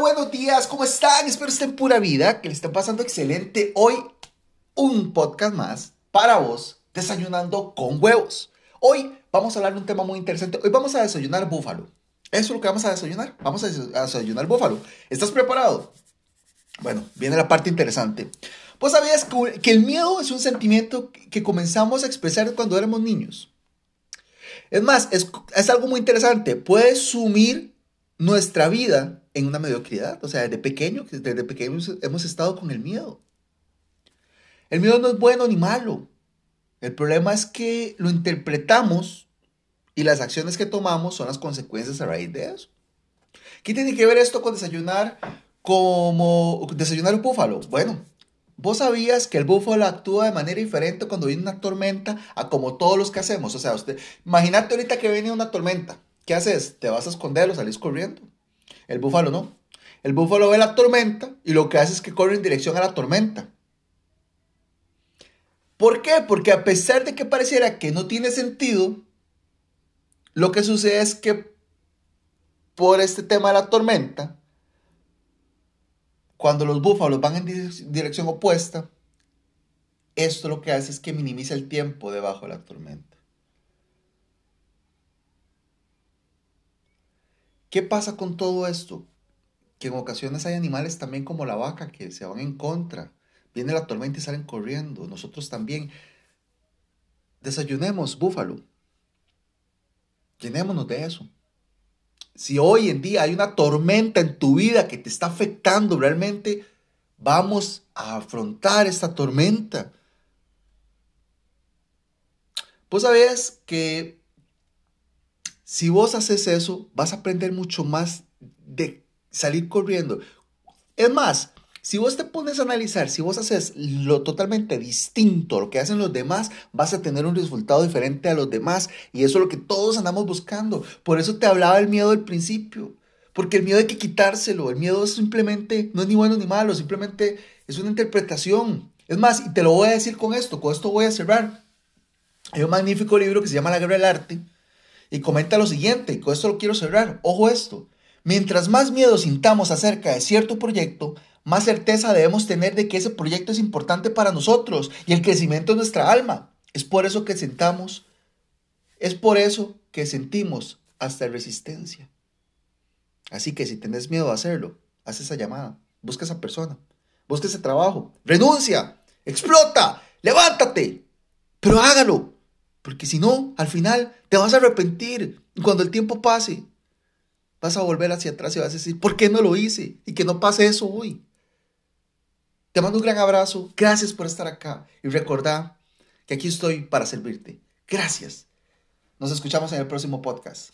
Buenos días, ¿cómo están? Espero estén pura vida, que le estén pasando excelente. Hoy un podcast más para vos, desayunando con huevos. Hoy vamos a hablar de un tema muy interesante. Hoy vamos a desayunar búfalo. Eso es lo que vamos a desayunar. Vamos a desayunar búfalo. ¿Estás preparado? Bueno, viene la parte interesante. Pues sabías que el miedo es un sentimiento que comenzamos a expresar cuando éramos niños. Es más, es, es algo muy interesante. Puede sumir nuestra vida en una mediocridad. O sea, desde pequeño, desde pequeños hemos estado con el miedo. El miedo no es bueno ni malo. El problema es que lo interpretamos y las acciones que tomamos son las consecuencias a raíz de eso. ¿Qué tiene que ver esto con desayunar como desayunar un búfalo? Bueno, vos sabías que el búfalo actúa de manera diferente cuando viene una tormenta a como todos los que hacemos. O sea, usted, imagínate ahorita que viene una tormenta. ¿Qué haces? ¿Te vas a esconder o salís corriendo? El búfalo no. El búfalo ve la tormenta y lo que hace es que corre en dirección a la tormenta. ¿Por qué? Porque a pesar de que pareciera que no tiene sentido, lo que sucede es que por este tema de la tormenta, cuando los búfalos van en dirección opuesta, esto lo que hace es que minimiza el tiempo debajo de la tormenta. ¿Qué pasa con todo esto? Que en ocasiones hay animales también como la vaca que se van en contra. Viene la tormenta y salen corriendo. Nosotros también. Desayunemos búfalo. Llenémonos de eso. Si hoy en día hay una tormenta en tu vida que te está afectando realmente, vamos a afrontar esta tormenta. Pues sabes que si vos haces eso, vas a aprender mucho más de salir corriendo. Es más, si vos te pones a analizar, si vos haces lo totalmente distinto a lo que hacen los demás, vas a tener un resultado diferente a los demás. Y eso es lo que todos andamos buscando. Por eso te hablaba del miedo al principio. Porque el miedo hay que quitárselo. El miedo es simplemente, no es ni bueno ni malo, simplemente es una interpretación. Es más, y te lo voy a decir con esto, con esto voy a cerrar. Hay un magnífico libro que se llama La Guerra del Arte y comenta lo siguiente, y con esto lo quiero cerrar. Ojo esto. Mientras más miedo sintamos acerca de cierto proyecto, más certeza debemos tener de que ese proyecto es importante para nosotros y el crecimiento de nuestra alma. Es por eso que sentamos, es por eso que sentimos hasta resistencia. Así que si tenés miedo a hacerlo, haz esa llamada, busca esa persona, busca ese trabajo, renuncia, explota, levántate, pero hágalo, porque si no, al final te vas a arrepentir. Y cuando el tiempo pase, vas a volver hacia atrás y vas a decir, ¿por qué no lo hice? Y que no pase eso hoy. Te mando un gran abrazo. Gracias por estar acá. Y recordá que aquí estoy para servirte. Gracias. Nos escuchamos en el próximo podcast.